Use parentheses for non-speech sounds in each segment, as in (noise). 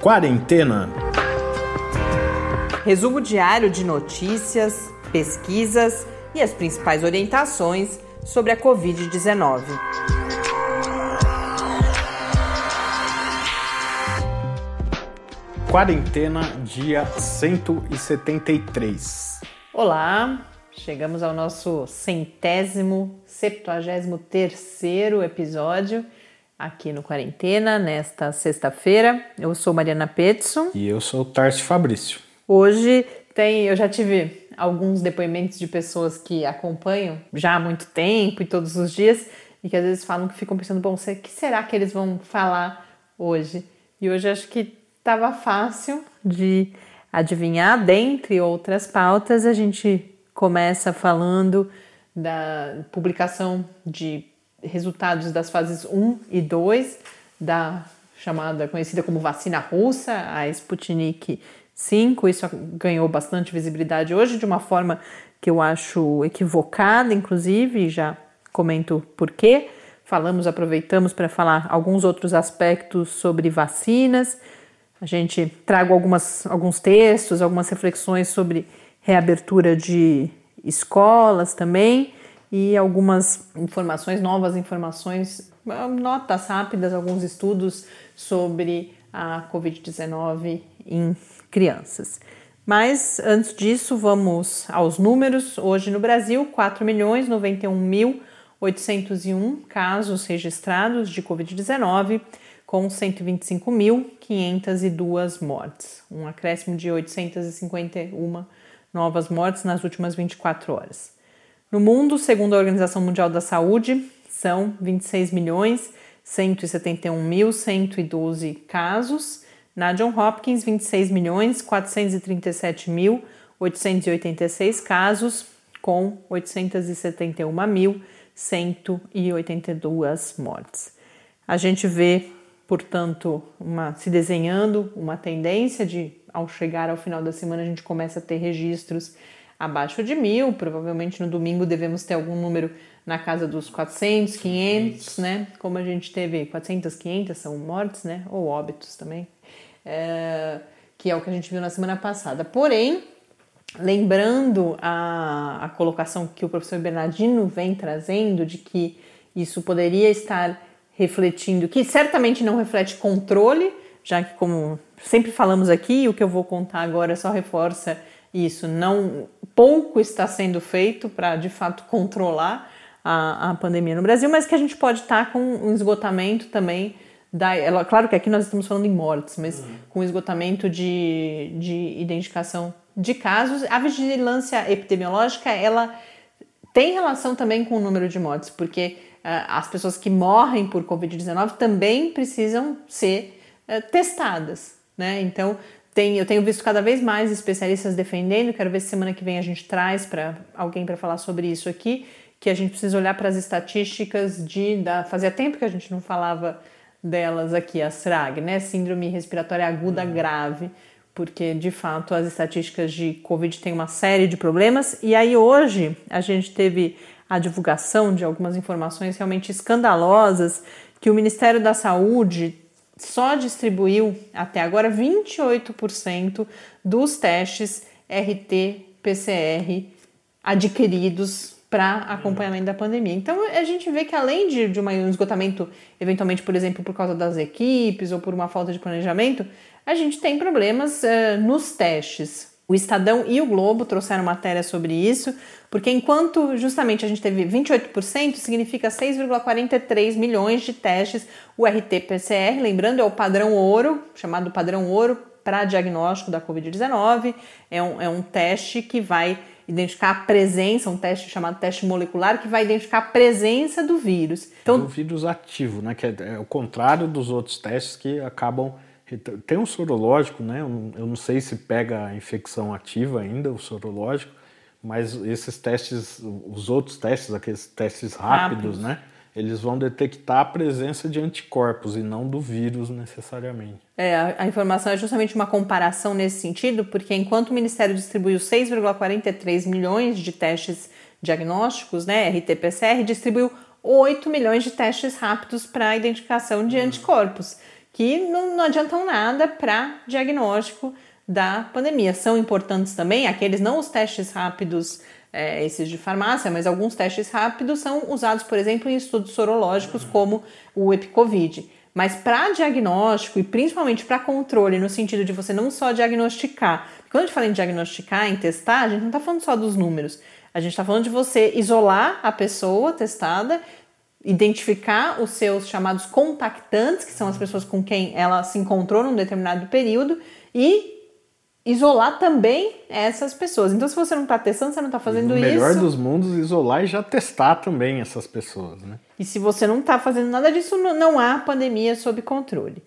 Quarentena. Resumo diário de notícias, pesquisas e as principais orientações sobre a Covid-19. Quarentena, dia 173. Olá, chegamos ao nosso centésimo, septuagésimo terceiro episódio aqui no Quarentena, nesta sexta-feira. Eu sou Mariana Petson. E eu sou Tarso Fabrício. Hoje tem, eu já tive alguns depoimentos de pessoas que acompanham já há muito tempo e todos os dias e que às vezes falam que ficam pensando, bom, o que será que eles vão falar hoje? E hoje acho que estava fácil de adivinhar, dentre outras pautas, a gente começa falando da publicação de resultados das fases 1 e 2 da chamada, conhecida como vacina russa, a Sputnik 5. Isso ganhou bastante visibilidade hoje de uma forma que eu acho equivocada, inclusive, já comento por quê. Falamos, aproveitamos para falar alguns outros aspectos sobre vacinas. A gente trago algumas, alguns textos, algumas reflexões sobre reabertura de escolas também e algumas informações, novas informações, notas rápidas, alguns estudos sobre a Covid-19 em crianças. Mas antes disso, vamos aos números. Hoje no Brasil, 4 milhões 91 mil 801 casos registrados de Covid-19, com 125.502 mortes, um acréscimo de 851 novas mortes nas últimas 24 horas. No mundo, segundo a Organização Mundial da Saúde, são 26 milhões 171.112 casos. Na John Hopkins, 26 milhões 437.886 casos, com 871.182 mortes. A gente vê, portanto, uma, se desenhando uma tendência de, ao chegar ao final da semana, a gente começa a ter registros abaixo de mil. Provavelmente no domingo devemos ter algum número na casa dos 400, 500, né? Como a gente teve 400, 500 são mortes, né? Ou óbitos também, é, que é o que a gente viu na semana passada. Porém, lembrando a, a colocação que o professor Bernardino vem trazendo de que isso poderia estar refletindo, que certamente não reflete controle, já que como sempre falamos aqui, o que eu vou contar agora só reforça isso, não pouco está sendo feito para de fato controlar a, a pandemia no Brasil, mas que a gente pode estar tá com um esgotamento também da. Ela, claro que aqui nós estamos falando em mortes, mas uhum. com esgotamento de, de identificação de casos. A vigilância epidemiológica ela tem relação também com o número de mortes, porque uh, as pessoas que morrem por Covid-19 também precisam ser uh, testadas. Né? Então, tem, eu tenho visto cada vez mais especialistas defendendo, quero ver se semana que vem a gente traz para alguém para falar sobre isso aqui, que a gente precisa olhar para as estatísticas de da fazia tempo que a gente não falava delas aqui, a SRAG, né, síndrome respiratória aguda uhum. grave, porque de fato as estatísticas de COVID têm uma série de problemas. E aí hoje a gente teve a divulgação de algumas informações realmente escandalosas que o Ministério da Saúde só distribuiu até agora 28% dos testes RT-PCR adquiridos para acompanhamento da pandemia. Então a gente vê que além de, de um esgotamento, eventualmente, por exemplo, por causa das equipes ou por uma falta de planejamento, a gente tem problemas uh, nos testes. O Estadão e o Globo trouxeram matéria sobre isso, porque enquanto justamente a gente teve 28%, significa 6,43 milhões de testes, o RT-PCR, lembrando, é o padrão ouro, chamado padrão ouro para diagnóstico da Covid-19, é um, é um teste que vai identificar a presença, um teste chamado teste molecular, que vai identificar a presença do vírus. Então, do vírus ativo, né? Que é, é o contrário dos outros testes que acabam tem um sorológico, né? Eu não sei se pega a infecção ativa ainda, o sorológico, mas esses testes, os outros testes, aqueles testes rápidos, rápidos. né? Eles vão detectar a presença de anticorpos e não do vírus necessariamente. É, a, informação é justamente uma comparação nesse sentido, porque enquanto o Ministério distribuiu 6,43 milhões de testes diagnósticos, né, RT-PCR, distribuiu 8 milhões de testes rápidos para a identificação de uhum. anticorpos que não, não adiantam nada para diagnóstico da pandemia. São importantes também aqueles, não os testes rápidos, é, esses de farmácia, mas alguns testes rápidos são usados, por exemplo, em estudos sorológicos, como o EpiCovid. Mas para diagnóstico e principalmente para controle, no sentido de você não só diagnosticar, quando a gente fala em diagnosticar, em testar, a gente não está falando só dos números, a gente está falando de você isolar a pessoa testada, identificar os seus chamados contactantes, que são as pessoas com quem ela se encontrou num determinado período, e isolar também essas pessoas. Então, se você não está testando, você não está fazendo isso. O melhor dos mundos, isolar e já testar também essas pessoas, né? E se você não está fazendo nada disso, não há pandemia sob controle.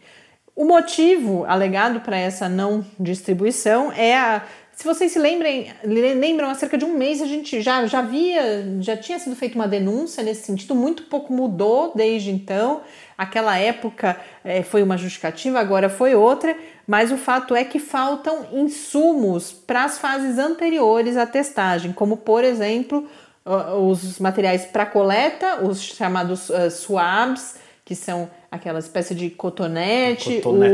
O motivo alegado para essa não distribuição é a se vocês se lembrem, lembram, há cerca de um mês a gente já, já havia, já tinha sido feita uma denúncia nesse sentido, muito pouco mudou desde então. Aquela época é, foi uma justificativa, agora foi outra, mas o fato é que faltam insumos para as fases anteriores à testagem, como por exemplo os materiais para coleta, os chamados uh, swabs, que são aquela espécie de cotonete, o, né?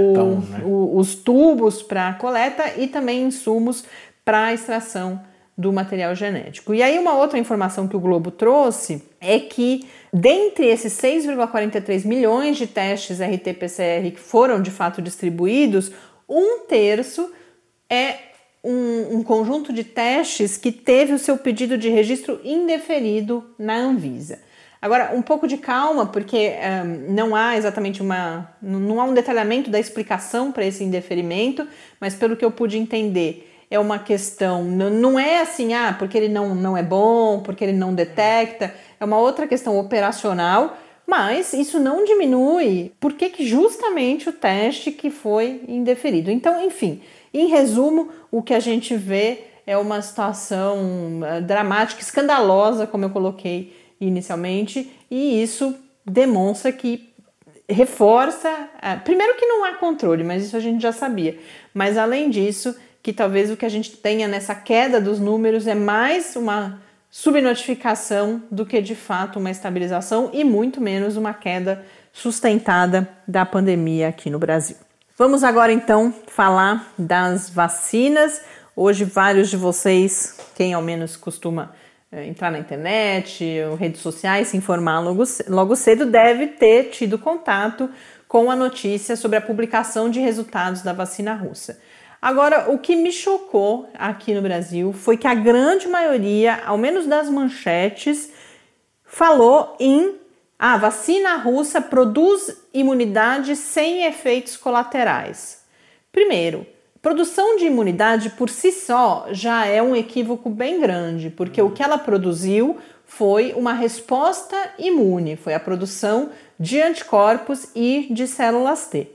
o, os tubos para coleta e também insumos para extração do material genético. E aí uma outra informação que o Globo trouxe é que dentre esses 6,43 milhões de testes RT-PCR que foram de fato distribuídos, um terço é um, um, conjunto de testes que teve o seu pedido de registro indeferido na Anvisa. Agora, um pouco de calma, porque um, não há exatamente uma. não há um detalhamento da explicação para esse indeferimento, mas pelo que eu pude entender, é uma questão, não é assim, ah, porque ele não, não é bom, porque ele não detecta, é uma outra questão operacional, mas isso não diminui porque que justamente o teste que foi indeferido. Então, enfim, em resumo, o que a gente vê é uma situação uh, dramática, escandalosa, como eu coloquei inicialmente, e isso demonstra que reforça, uh, primeiro que não há controle, mas isso a gente já sabia, mas além disso, que talvez o que a gente tenha nessa queda dos números é mais uma subnotificação do que de fato uma estabilização e muito menos uma queda sustentada da pandemia aqui no Brasil. Vamos agora então falar das vacinas. Hoje, vários de vocês, quem ao menos costuma entrar na internet, redes sociais, se informar logo, logo cedo, deve ter tido contato com a notícia sobre a publicação de resultados da vacina russa. Agora, o que me chocou aqui no Brasil foi que a grande maioria, ao menos das manchetes, falou em a ah, vacina russa produz imunidade sem efeitos colaterais. Primeiro, produção de imunidade por si só já é um equívoco bem grande, porque o que ela produziu foi uma resposta imune, foi a produção de anticorpos e de células T.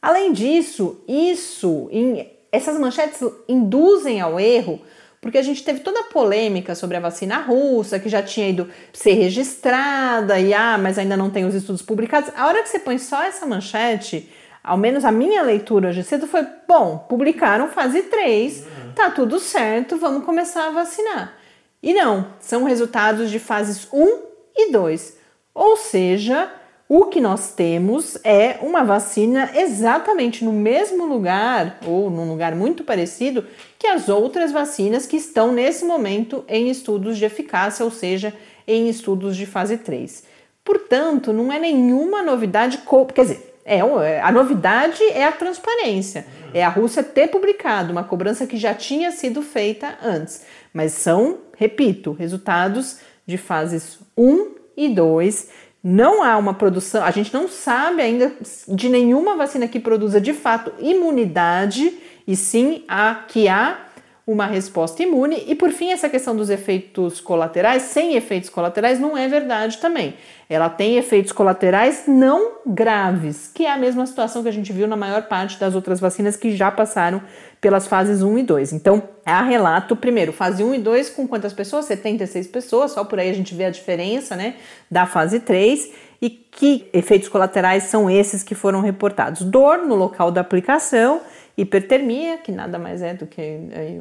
Além disso, isso em essas manchetes induzem ao erro porque a gente teve toda a polêmica sobre a vacina russa, que já tinha ido ser registrada, e ah, mas ainda não tem os estudos publicados. A hora que você põe só essa manchete, ao menos a minha leitura hoje cedo foi: bom, publicaram fase 3, uhum. tá tudo certo, vamos começar a vacinar. E não, são resultados de fases 1 e 2. Ou seja, o que nós temos é uma vacina exatamente no mesmo lugar ou num lugar muito parecido que as outras vacinas que estão nesse momento em estudos de eficácia, ou seja, em estudos de fase 3. Portanto, não é nenhuma novidade, quer dizer, é, a novidade é a transparência, é a Rússia ter publicado uma cobrança que já tinha sido feita antes, mas são, repito, resultados de fases 1 e 2 não há uma produção, a gente não sabe ainda de nenhuma vacina que produza de fato imunidade, e sim a que há uma resposta imune. E por fim, essa questão dos efeitos colaterais, sem efeitos colaterais, não é verdade também. Ela tem efeitos colaterais não graves, que é a mesma situação que a gente viu na maior parte das outras vacinas que já passaram pelas fases 1 e 2. Então, há relato, primeiro, fase 1 e 2 com quantas pessoas? 76 pessoas, só por aí a gente vê a diferença, né, da fase 3 e que efeitos colaterais são esses que foram reportados? Dor no local da aplicação, hipertermia, que nada mais é do que é,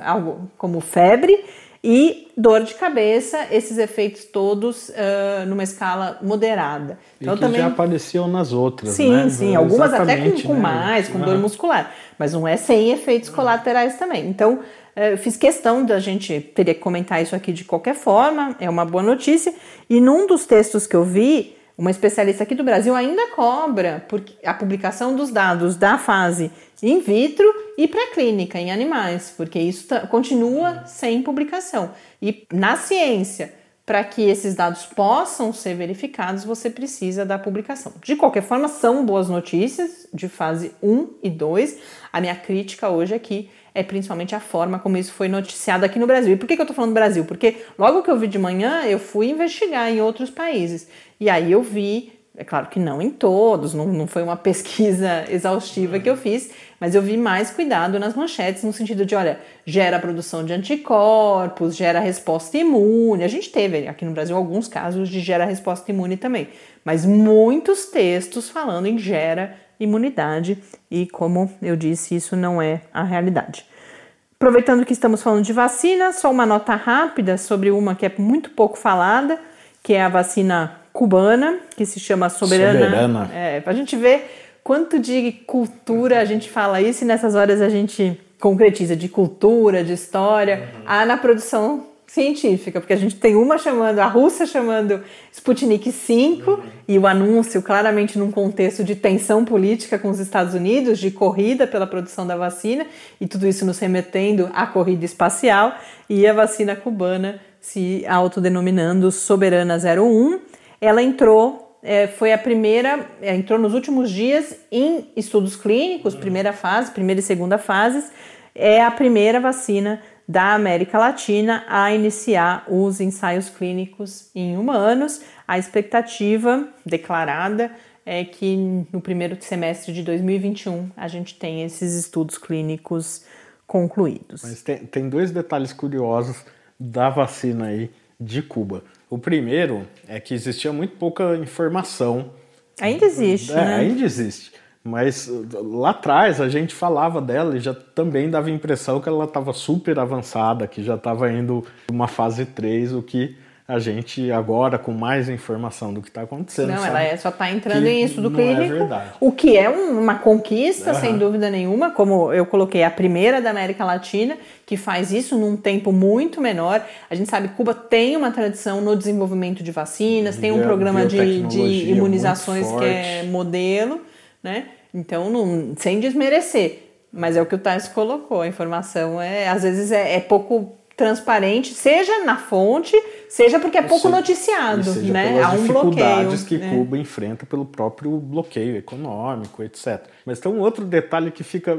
algo como febre, e dor de cabeça, esses efeitos todos uh, numa escala moderada. Então, e que também... já apareciam nas outras, sim, né? Sim, algumas até com, com né? mais, com dor muscular, mas não é sem efeitos colaterais também. Então, eu fiz questão da gente, teria que comentar isso aqui de qualquer forma, é uma boa notícia. E num dos textos que eu vi, uma especialista aqui do Brasil ainda cobra a publicação dos dados da fase in vitro e pré-clínica em animais, porque isso tá, continua sem publicação. E na ciência, para que esses dados possam ser verificados, você precisa da publicação. De qualquer forma, são boas notícias de fase 1 e 2. A minha crítica hoje aqui é principalmente a forma como isso foi noticiado aqui no Brasil. E por que, que eu estou falando do Brasil? Porque logo que eu vi de manhã, eu fui investigar em outros países. E aí eu vi, é claro que não em todos, não, não foi uma (laughs) pesquisa exaustiva que eu fiz, mas eu vi mais cuidado nas manchetes, no sentido de, olha, gera produção de anticorpos, gera resposta imune. A gente teve aqui no Brasil alguns casos de gera resposta imune também, mas muitos textos falando em gera imunidade e, como eu disse, isso não é a realidade. Aproveitando que estamos falando de vacina, só uma nota rápida sobre uma que é muito pouco falada, que é a vacina cubana, que se chama Soberana. Soberana. É, a gente ver quanto de cultura a gente fala isso e nessas horas a gente concretiza de cultura, de história, uhum. há na produção científica, porque a gente tem uma chamando, a Rússia chamando Sputnik 5, uhum. e o anúncio claramente num contexto de tensão política com os Estados Unidos, de corrida pela produção da vacina, e tudo isso nos remetendo à corrida espacial, e a vacina cubana se autodenominando Soberana 01. Ela entrou, é, foi a primeira, é, entrou nos últimos dias em estudos clínicos, primeira fase, primeira e segunda fases, é a primeira vacina da América Latina a iniciar os ensaios clínicos em humanos. A expectativa declarada é que no primeiro semestre de 2021 a gente tem esses estudos clínicos concluídos. Mas tem, tem dois detalhes curiosos da vacina aí de Cuba. O primeiro é que existia muito pouca informação. Ainda existe, é, né? Ainda existe mas uh, lá atrás a gente falava dela e já também dava a impressão que ela estava super avançada, que já estava indo uma fase 3, o que a gente agora, com mais informação do que está acontecendo. Não, ela é, só está entrando em estudo é clínico. É o que é uma conquista, uhum. sem dúvida nenhuma, como eu coloquei, a primeira da América Latina, que faz isso num tempo muito menor. A gente sabe que Cuba tem uma tradição no desenvolvimento de vacinas, tem um programa de, de imunizações que é modelo né? Então, não, sem desmerecer, mas é o que o Tais colocou, a informação é às vezes é, é pouco transparente, seja na fonte, seja porque é pouco seja, noticiado, né? Há um bloqueio. que né? Cuba enfrenta pelo próprio bloqueio econômico, etc. Mas tem um outro detalhe que fica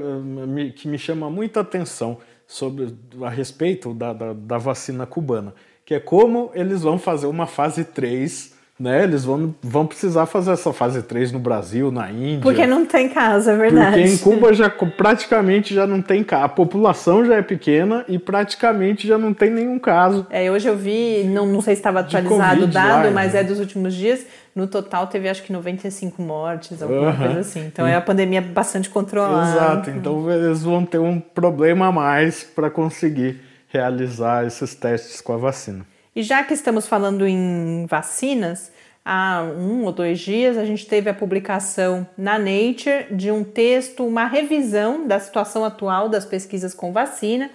que me chama muita atenção sobre a respeito da, da, da vacina cubana, que é como eles vão fazer uma fase 3 né? Eles vão, vão precisar fazer essa fase 3 no Brasil, na Índia. Porque não tem casa, é verdade. Porque em Cuba já praticamente já não tem caso. A população já é pequena e praticamente já não tem nenhum caso. É, hoje eu vi, não, não sei se estava atualizado o dado, lá, mas né? é dos últimos dias. No total teve acho que 95 mortes, alguma coisa assim. Então é a pandemia bastante controlada. Exato, então eles vão ter um problema a mais para conseguir realizar esses testes com a vacina. E já que estamos falando em vacinas, há um ou dois dias a gente teve a publicação na Nature de um texto, uma revisão da situação atual das pesquisas com vacina,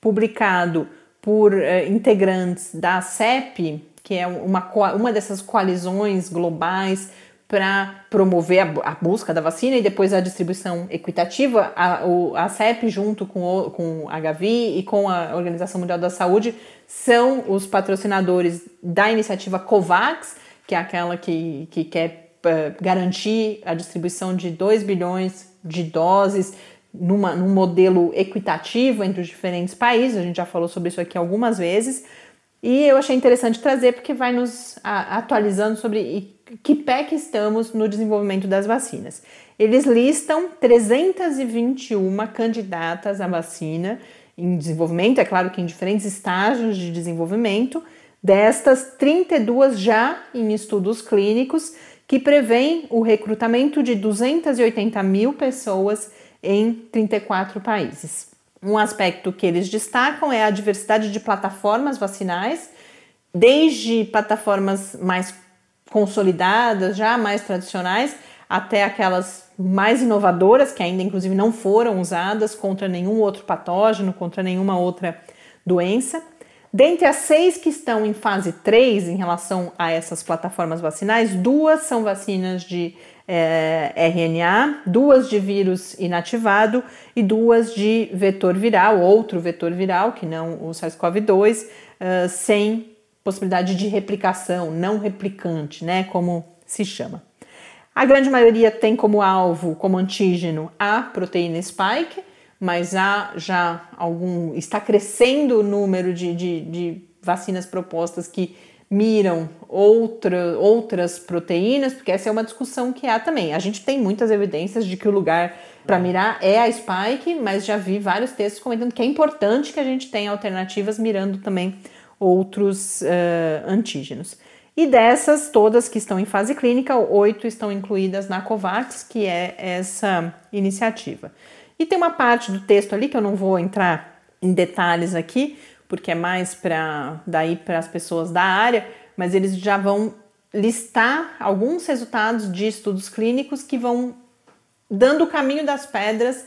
publicado por uh, integrantes da CEP, que é uma, uma dessas coalizões globais para promover a, a, busca da vacina e depois a distribuição equitativa. A, o, a CEP, junto com, o, com a Gavi e com a Organização Mundial da Saúde, são os patrocinadores da iniciativa COVAX, que é aquela que, que quer uh, garantir a distribuição de 2 bilhões de doses numa, num modelo equitativo entre os diferentes países. A gente já falou sobre isso aqui algumas vezes. E eu achei interessante trazer porque vai nos atualizando sobre que pé que estamos no desenvolvimento das vacinas. Eles listam 321 candidatas à vacina em desenvolvimento, é claro que em diferentes estágios de desenvolvimento, destas 32 já em estudos clínicos que prevêem o recrutamento de 280 mil pessoas em 34 países. Um aspecto que eles destacam é a diversidade de plataformas vacinais, desde plataformas mais consolidadas, já mais tradicionais, até aquelas mais inovadoras, que ainda inclusive não foram usadas contra nenhum outro patógeno, contra nenhuma outra doença. Dentre as seis que estão em fase 3 em relação a essas plataformas vacinais, duas são vacinas de é, RNA, duas de vírus inativado e duas de vetor viral, outro vetor viral, que não o SARS-CoV-2, uh, sem possibilidade de replicação, não replicante, né, como se chama. A grande maioria tem como alvo, como antígeno, a proteína spike, mas há já algum. está crescendo o número de, de, de vacinas propostas que miram outra, outras proteínas, porque essa é uma discussão que há também. A gente tem muitas evidências de que o lugar para mirar é a spike, mas já vi vários textos comentando que é importante que a gente tenha alternativas mirando também outros uh, antígenos. E dessas todas que estão em fase clínica, oito estão incluídas na COVAX, que é essa iniciativa. E tem uma parte do texto ali que eu não vou entrar em detalhes aqui, porque é mais para daí para as pessoas da área, mas eles já vão listar alguns resultados de estudos clínicos que vão dando o caminho das pedras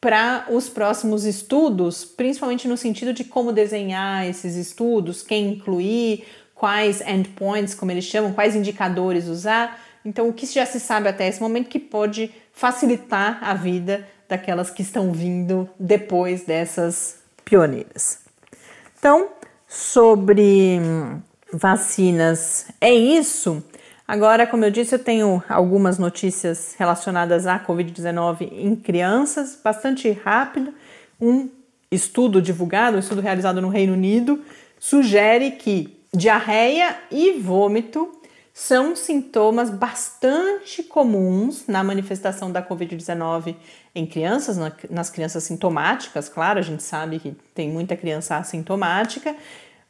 para os próximos estudos, principalmente no sentido de como desenhar esses estudos, quem incluir, quais endpoints, como eles chamam, quais indicadores usar. Então, o que já se sabe até esse momento que pode facilitar a vida daquelas que estão vindo depois dessas pioneiras. Então, sobre vacinas, é isso. Agora, como eu disse, eu tenho algumas notícias relacionadas à Covid-19 em crianças, bastante rápido. Um estudo divulgado, um estudo realizado no Reino Unido, sugere que diarreia e vômito são sintomas bastante comuns na manifestação da Covid-19 em crianças, nas crianças sintomáticas, claro, a gente sabe que tem muita criança assintomática,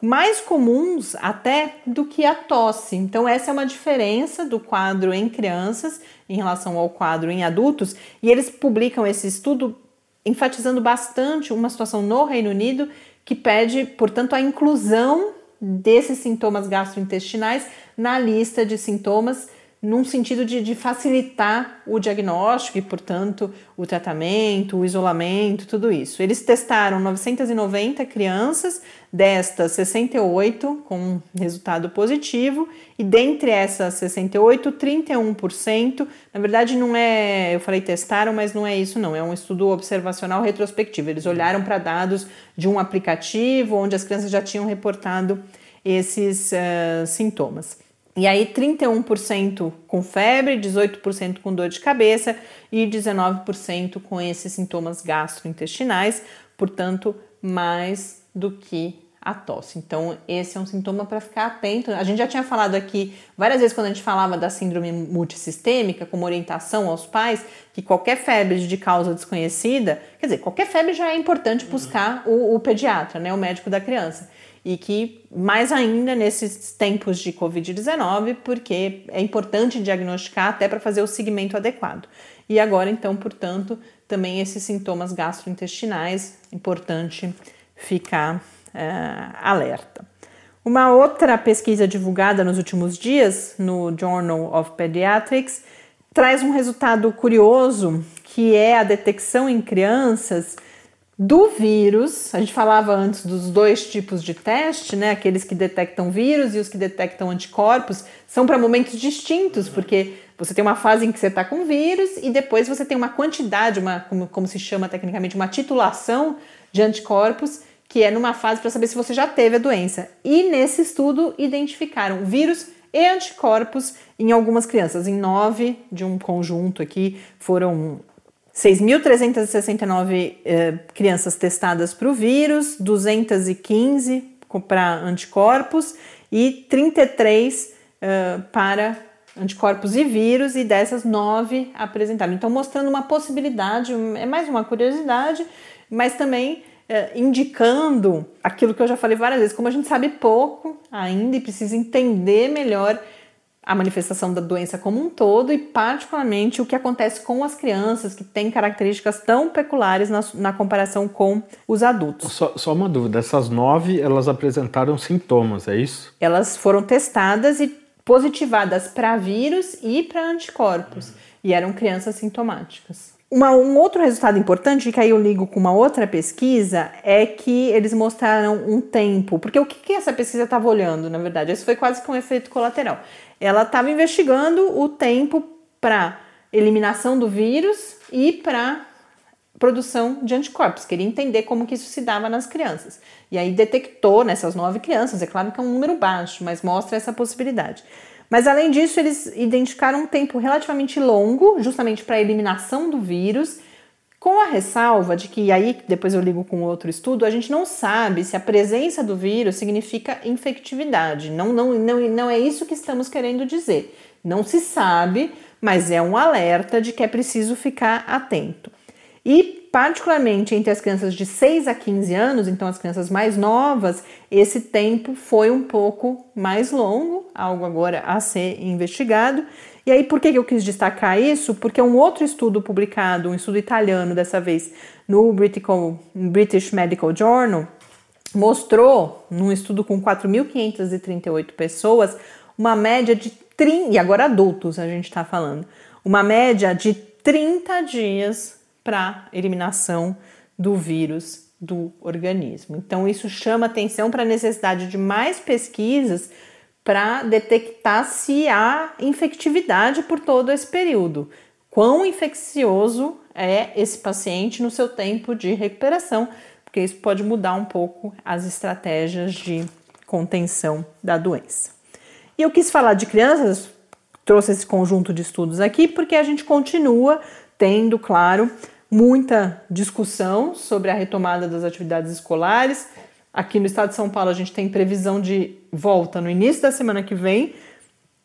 mais comuns até do que a tosse. Então, essa é uma diferença do quadro em crianças em relação ao quadro em adultos, e eles publicam esse estudo enfatizando bastante uma situação no Reino Unido que pede, portanto, a inclusão desses sintomas gastrointestinais na lista de sintomas num sentido de, de, facilitar o diagnóstico e, portanto, o tratamento, o isolamento, tudo isso. Eles testaram 990 crianças, destas 68 com resultado positivo, e dentre essas 68, 31%, na verdade não é, eu falei testaram, mas não é isso não, é um estudo observacional retrospectivo. Eles olharam para dados de um aplicativo onde as crianças já tinham reportado esses uh, sintomas. E aí 31% com febre, 18% com dor de cabeça e 19% com esses sintomas gastrointestinais, portanto, mais do que a tosse. Então, esse é um sintoma para ficar atento. A gente já tinha falado aqui várias vezes quando a gente falava da síndrome multissistêmica, como orientação aos pais, que qualquer febre de causa desconhecida, quer dizer, qualquer febre já é importante buscar o, o pediatra, né, o médico da criança e que mais ainda nesses tempos de Covid-19, porque é importante diagnosticar até para fazer o segmento adequado. E agora, então, portanto, também esses sintomas gastrointestinais, importante ficar uh, alerta. Uma outra pesquisa divulgada nos últimos dias no Journal of Pediatrics traz um resultado curioso, que é a detecção em crianças do vírus. A gente falava antes dos dois tipos de teste, né? Aqueles que detectam vírus e os que detectam anticorpos são para momentos distintos, porque você tem uma fase em que você está com vírus e depois você tem uma quantidade, uma como, como se chama tecnicamente, uma titulação de anticorpos que é numa fase para saber se você já teve a doença. E nesse estudo identificaram vírus e anticorpos em algumas crianças. Em nove de um conjunto aqui foram 6.369 eh, crianças testadas para o vírus, 215 para anticorpos e 33 eh, para anticorpos e vírus, e dessas nove apresentaram. Então, mostrando uma possibilidade, é mais uma curiosidade, mas também eh, indicando aquilo que eu já falei várias vezes, como a gente sabe pouco ainda e precisa entender melhor a manifestação da doença como um todo e, particularmente, o que acontece com as crianças que têm características tão peculiares na, na comparação com os adultos. Só, só, uma dúvida: essas nove elas apresentaram sintomas, é isso? Elas foram testadas e positivadas para vírus e para anticorpos e eram crianças sintomáticas. Uma, um outro resultado importante, que aí eu ligo com uma outra pesquisa, é que eles mostraram um tempo. Porque o que, que essa pesquisa estava olhando, na verdade? Esse foi quase que um efeito colateral. Ela estava investigando o tempo para eliminação do vírus e para produção de anticorpos. Queria entender como que isso se dava nas crianças. E aí detectou nessas nove crianças, é claro que é um número baixo, mas mostra essa possibilidade. Mas além disso, eles identificaram um tempo relativamente longo, justamente para a eliminação do vírus, com a ressalva de que, aí depois eu ligo com outro estudo, a gente não sabe se a presença do vírus significa infectividade. Não, não, não, não é isso que estamos querendo dizer. Não se sabe, mas é um alerta de que é preciso ficar atento. E particularmente entre as crianças de 6 a 15 anos, então as crianças mais novas, esse tempo foi um pouco mais longo, algo agora a ser investigado. E aí, por que eu quis destacar isso? Porque um outro estudo publicado, um estudo italiano dessa vez, no British Medical Journal, mostrou, num estudo com 4.538 pessoas, uma média de 30, e agora adultos a gente está falando, uma média de 30 dias para eliminação do vírus do organismo. Então, isso chama atenção para a necessidade de mais pesquisas para detectar se há infectividade por todo esse período. Quão infeccioso é esse paciente no seu tempo de recuperação, porque isso pode mudar um pouco as estratégias de contenção da doença. E eu quis falar de crianças, trouxe esse conjunto de estudos aqui, porque a gente continua tendo, claro, muita discussão sobre a retomada das atividades escolares. Aqui no estado de São Paulo, a gente tem previsão de volta no início da semana que vem,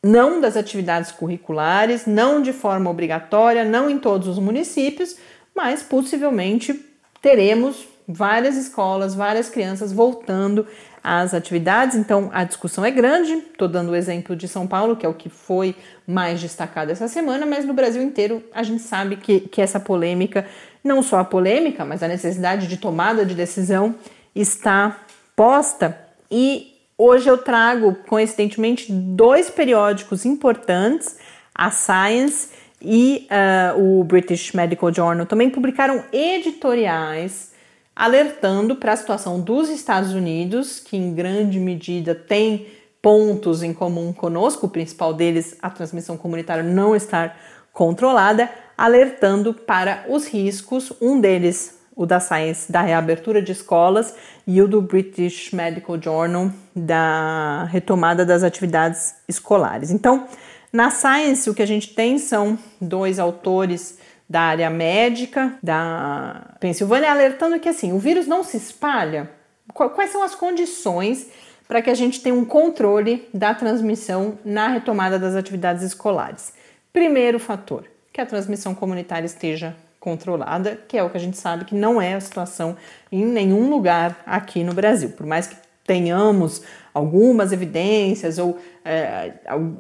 não das atividades curriculares, não de forma obrigatória, não em todos os municípios, mas possivelmente teremos várias escolas, várias crianças voltando às atividades. Então a discussão é grande. Estou dando o exemplo de São Paulo, que é o que foi mais destacado essa semana, mas no Brasil inteiro a gente sabe que, que essa polêmica, não só a polêmica, mas a necessidade de tomada de decisão está posta. E hoje eu trago, coincidentemente, dois periódicos importantes, a Science e uh, o British Medical Journal, também publicaram editoriais alertando para a situação dos Estados Unidos, que em grande medida tem pontos em comum conosco, o principal deles, a transmissão comunitária não estar controlada, alertando para os riscos, um deles, o da Science, da reabertura de escolas, e o do British Medical Journal, da retomada das atividades escolares. Então, na Science, o que a gente tem são dois autores da área médica da Pensilvânia alertando que assim, o vírus não se espalha. Quais são as condições para que a gente tenha um controle da transmissão na retomada das atividades escolares. Primeiro fator, que a transmissão comunitária esteja controlada, que é o que a gente sabe que não é a situação em nenhum lugar aqui no Brasil. Por mais que tenhamos algumas evidências ou é,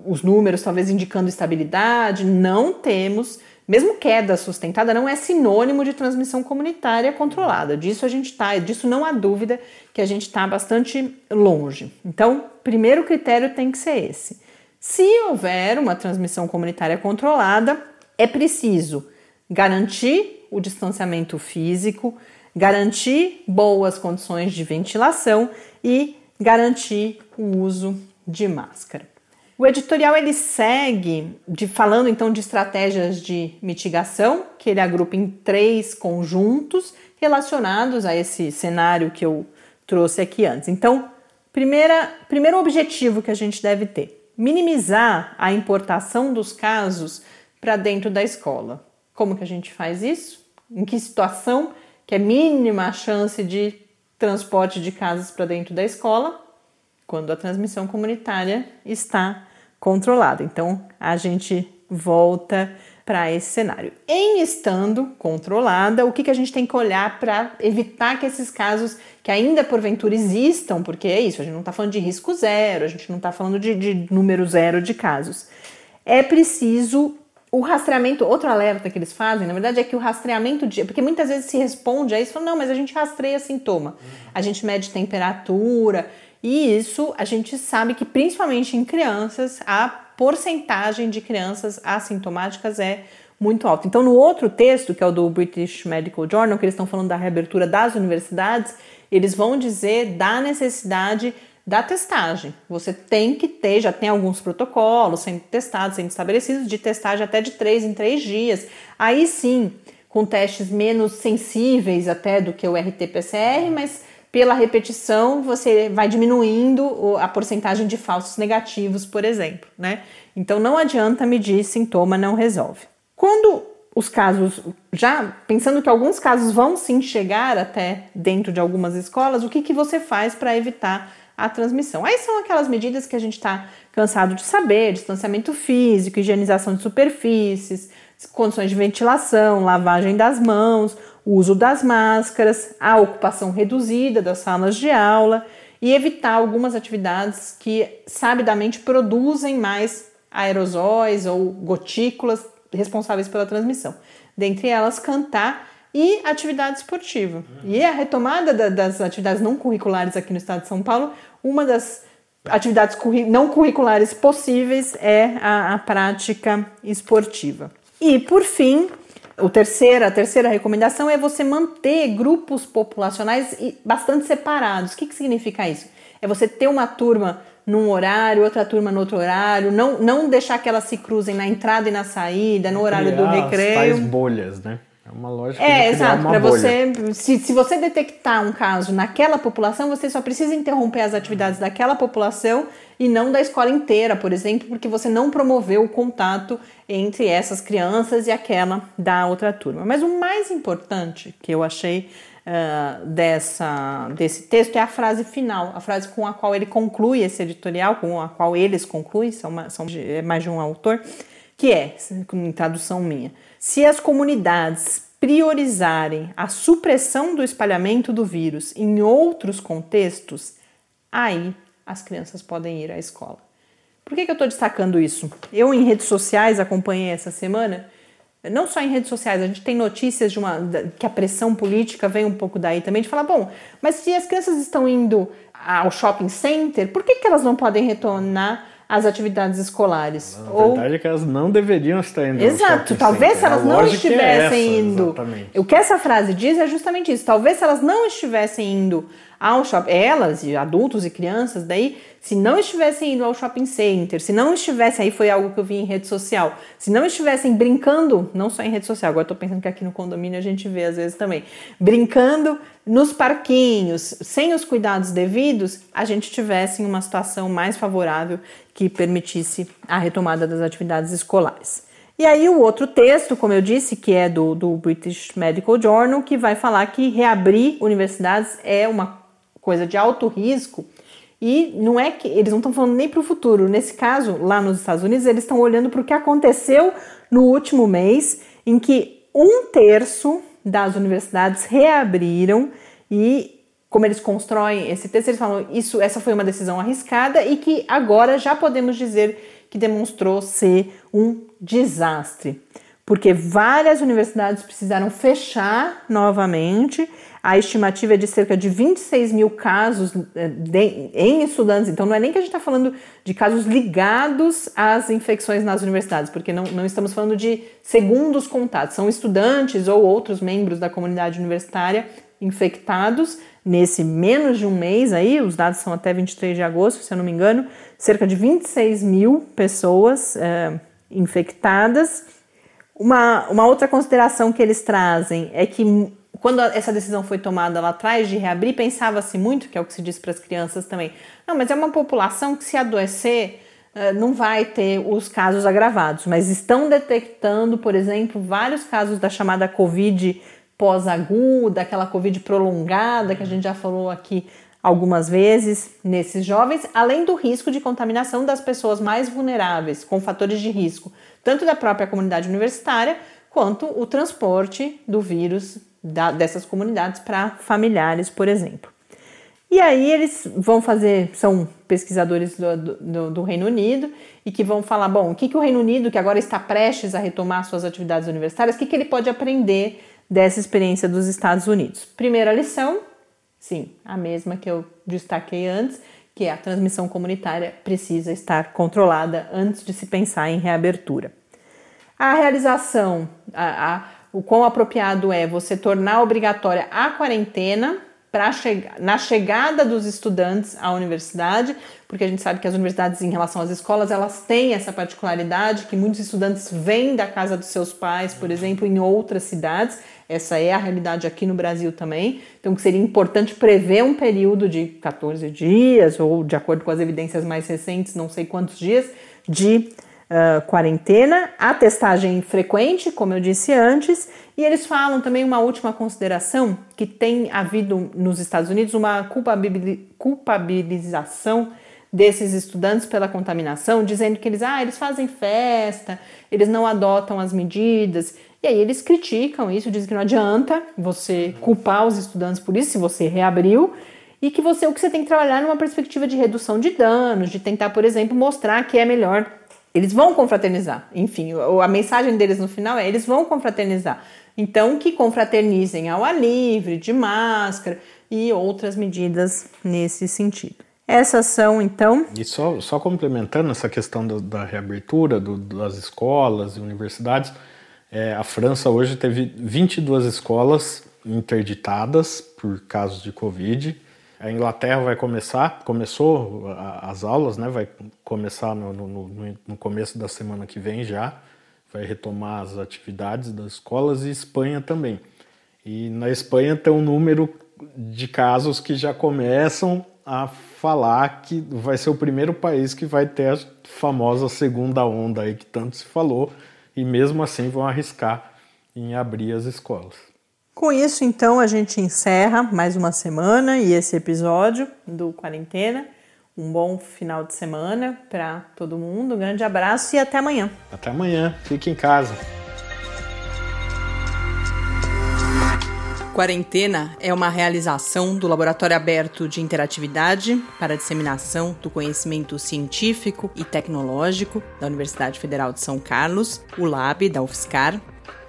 os números talvez indicando estabilidade, não temos mesmo queda sustentada não é sinônimo de transmissão comunitária controlada. Disso a gente está, disso não há dúvida que a gente está bastante longe. Então, primeiro critério tem que ser esse. Se houver uma transmissão comunitária controlada, é preciso garantir o distanciamento físico, garantir boas condições de ventilação e garantir o uso de máscara. O editorial ele segue de falando então de estratégias de mitigação, que ele agrupa em três conjuntos relacionados a esse cenário que eu trouxe aqui antes. Então, primeira, primeiro objetivo que a gente deve ter: minimizar a importação dos casos para dentro da escola. Como que a gente faz isso? Em que situação que é mínima a chance de transporte de casos para dentro da escola? Quando a transmissão comunitária está controlado. Então a gente volta para esse cenário. Em estando controlada, o que, que a gente tem que olhar para evitar que esses casos que ainda porventura existam, porque é isso, a gente não está falando de risco zero, a gente não está falando de, de número zero de casos. É preciso o rastreamento, outro alerta que eles fazem, na verdade, é que o rastreamento de. Porque muitas vezes se responde a isso, fala, não, mas a gente rastreia sintoma, a gente mede temperatura, e isso a gente sabe que principalmente em crianças, a porcentagem de crianças assintomáticas é muito alta. Então, no outro texto, que é o do British Medical Journal, que eles estão falando da reabertura das universidades, eles vão dizer da necessidade da testagem. Você tem que ter, já tem alguns protocolos sendo testados, sendo estabelecidos, de testagem até de três em três dias. Aí sim, com testes menos sensíveis até do que o RT-PCR, mas pela repetição você vai diminuindo a porcentagem de falsos negativos, por exemplo, né? Então não adianta medir sintoma, não resolve. Quando os casos, já pensando que alguns casos vão sim chegar até dentro de algumas escolas, o que, que você faz para evitar a transmissão. Aí são aquelas medidas que a gente está cansado de saber: distanciamento físico, higienização de superfícies, condições de ventilação, lavagem das mãos, uso das máscaras, a ocupação reduzida das salas de aula e evitar algumas atividades que sabidamente produzem mais aerosóis ou gotículas responsáveis pela transmissão. Dentre elas, cantar e atividade esportiva. E a retomada da, das atividades não curriculares aqui no estado de São Paulo, uma das atividades não curriculares possíveis é a, a prática esportiva. E por fim, o terceira, a terceira recomendação é você manter grupos populacionais bastante separados. O que, que significa isso? É você ter uma turma num horário, outra turma no outro horário, não, não deixar que elas se cruzem na entrada e na saída, no horário do recreio. As bolhas, né? É uma lógica É, exato. Para você, se, se você detectar um caso naquela população, você só precisa interromper as atividades daquela população e não da escola inteira, por exemplo, porque você não promoveu o contato entre essas crianças e aquela da outra turma. Mas o mais importante que eu achei uh, dessa, desse texto é a frase final, a frase com a qual ele conclui esse editorial, com a qual eles concluem, são, uma, são é mais de um autor, que é, em tradução minha, se as comunidades priorizarem a supressão do espalhamento do vírus em outros contextos, aí as crianças podem ir à escola. Por que, que eu estou destacando isso? Eu, em redes sociais, acompanhei essa semana, não só em redes sociais, a gente tem notícias de uma que a pressão política vem um pouco daí também, de falar, bom, mas se as crianças estão indo ao shopping center, por que, que elas não podem retornar as atividades escolares. A Ou... verdade é que elas não deveriam estar indo. Exato, talvez se elas não é estivessem é essa, indo. Exatamente. O que essa frase diz é justamente isso. Talvez se elas não estivessem indo ao shopping, elas, e adultos e crianças, daí, se não estivessem indo ao shopping center, se não estivessem, aí foi algo que eu vi em rede social, se não estivessem brincando, não só em rede social, agora estou pensando que aqui no condomínio a gente vê às vezes também, brincando nos parquinhos, sem os cuidados devidos, a gente tivesse uma situação mais favorável que permitisse a retomada das atividades escolares. E aí o outro texto, como eu disse, que é do, do British Medical Journal, que vai falar que reabrir universidades é uma coisa de alto risco e não é que eles não estão falando nem para o futuro. Nesse caso, lá nos Estados Unidos, eles estão olhando para o que aconteceu no último mês, em que um terço das universidades reabriram e como eles constroem esse texto, eles falam isso, essa foi uma decisão arriscada e que agora já podemos dizer que demonstrou ser um desastre, porque várias universidades precisaram fechar novamente a estimativa é de cerca de 26 mil casos é, de, em estudantes. Então, não é nem que a gente está falando de casos ligados às infecções nas universidades, porque não, não estamos falando de segundos contatos. São estudantes ou outros membros da comunidade universitária infectados nesse menos de um mês aí, os dados são até 23 de agosto, se eu não me engano, cerca de 26 mil pessoas é, infectadas. Uma, uma outra consideração que eles trazem é que quando essa decisão foi tomada lá atrás de reabrir, pensava-se muito, que é o que se diz para as crianças também, não, mas é uma população que se adoecer eh, não vai ter os casos agravados, mas estão detectando, por exemplo, vários casos da chamada Covid pós-aguda, aquela Covid prolongada que a gente já falou aqui algumas vezes nesses jovens, além do risco de contaminação das pessoas mais vulneráveis, com fatores de risco, tanto da própria comunidade universitária quanto o transporte do vírus da, dessas comunidades para familiares, por exemplo. E aí eles vão fazer, são pesquisadores do, do, do, Reino Unido e que vão falar, bom, o que, que o Reino Unido, que agora está prestes a retomar suas atividades universitárias, o que, que ele pode aprender dessa experiência dos Estados Unidos? Primeira lição, sim, a mesma que eu destaquei antes, que é a transmissão comunitária precisa estar controlada antes de se pensar em reabertura. A realização, a, a, o quão apropriado é você tornar obrigatória a quarentena para chegar na chegada dos estudantes à universidade, porque a gente sabe que as universidades em relação às escolas, elas têm essa particularidade que muitos estudantes vêm da casa dos seus pais, por exemplo, em outras cidades. Essa é a realidade aqui no Brasil também. Então, que seria importante prever um período de 14 dias ou de acordo com as evidências mais recentes, não sei quantos dias de uh, quarentena, a testagem frequente, como eu disse antes, e eles falam também uma última consideração que tem havido nos Estados Unidos uma culpabilização desses estudantes pela contaminação, dizendo que eles, ah, eles fazem festa, eles não adotam as medidas. E aí eles criticam isso, dizem que não adianta você culpar os estudantes por isso, se você reabriu, e que você o que você tem que trabalhar numa perspectiva de redução de danos, de tentar, por exemplo, mostrar que é melhor eles vão confraternizar. Enfim, a mensagem deles no final é: eles vão confraternizar. Então, que confraternizem ao ar livre, de máscara e outras medidas nesse sentido. Essas são, então. E só, só complementando essa questão da reabertura do, das escolas e universidades, é, a França hoje teve 22 escolas interditadas por casos de Covid a Inglaterra vai começar, começou as aulas, né? Vai começar no, no, no, começo da semana que vem já, vai retomar as atividades das escolas e Espanha também. E na Espanha tem um número de casos que já começam a falar que vai ser o primeiro país que vai ter a famosa segunda onda aí que tanto se falou, e mesmo assim vão arriscar em abrir as escolas. Com isso, então, a gente encerra mais uma semana e esse episódio do Quarentena. Um bom final de semana para todo mundo. Um grande abraço e até amanhã. Até amanhã. Fique em casa. Quarentena é uma realização do Laboratório Aberto de Interatividade para a Disseminação do Conhecimento Científico e Tecnológico da Universidade Federal de São Carlos, o LAB da UFSCar,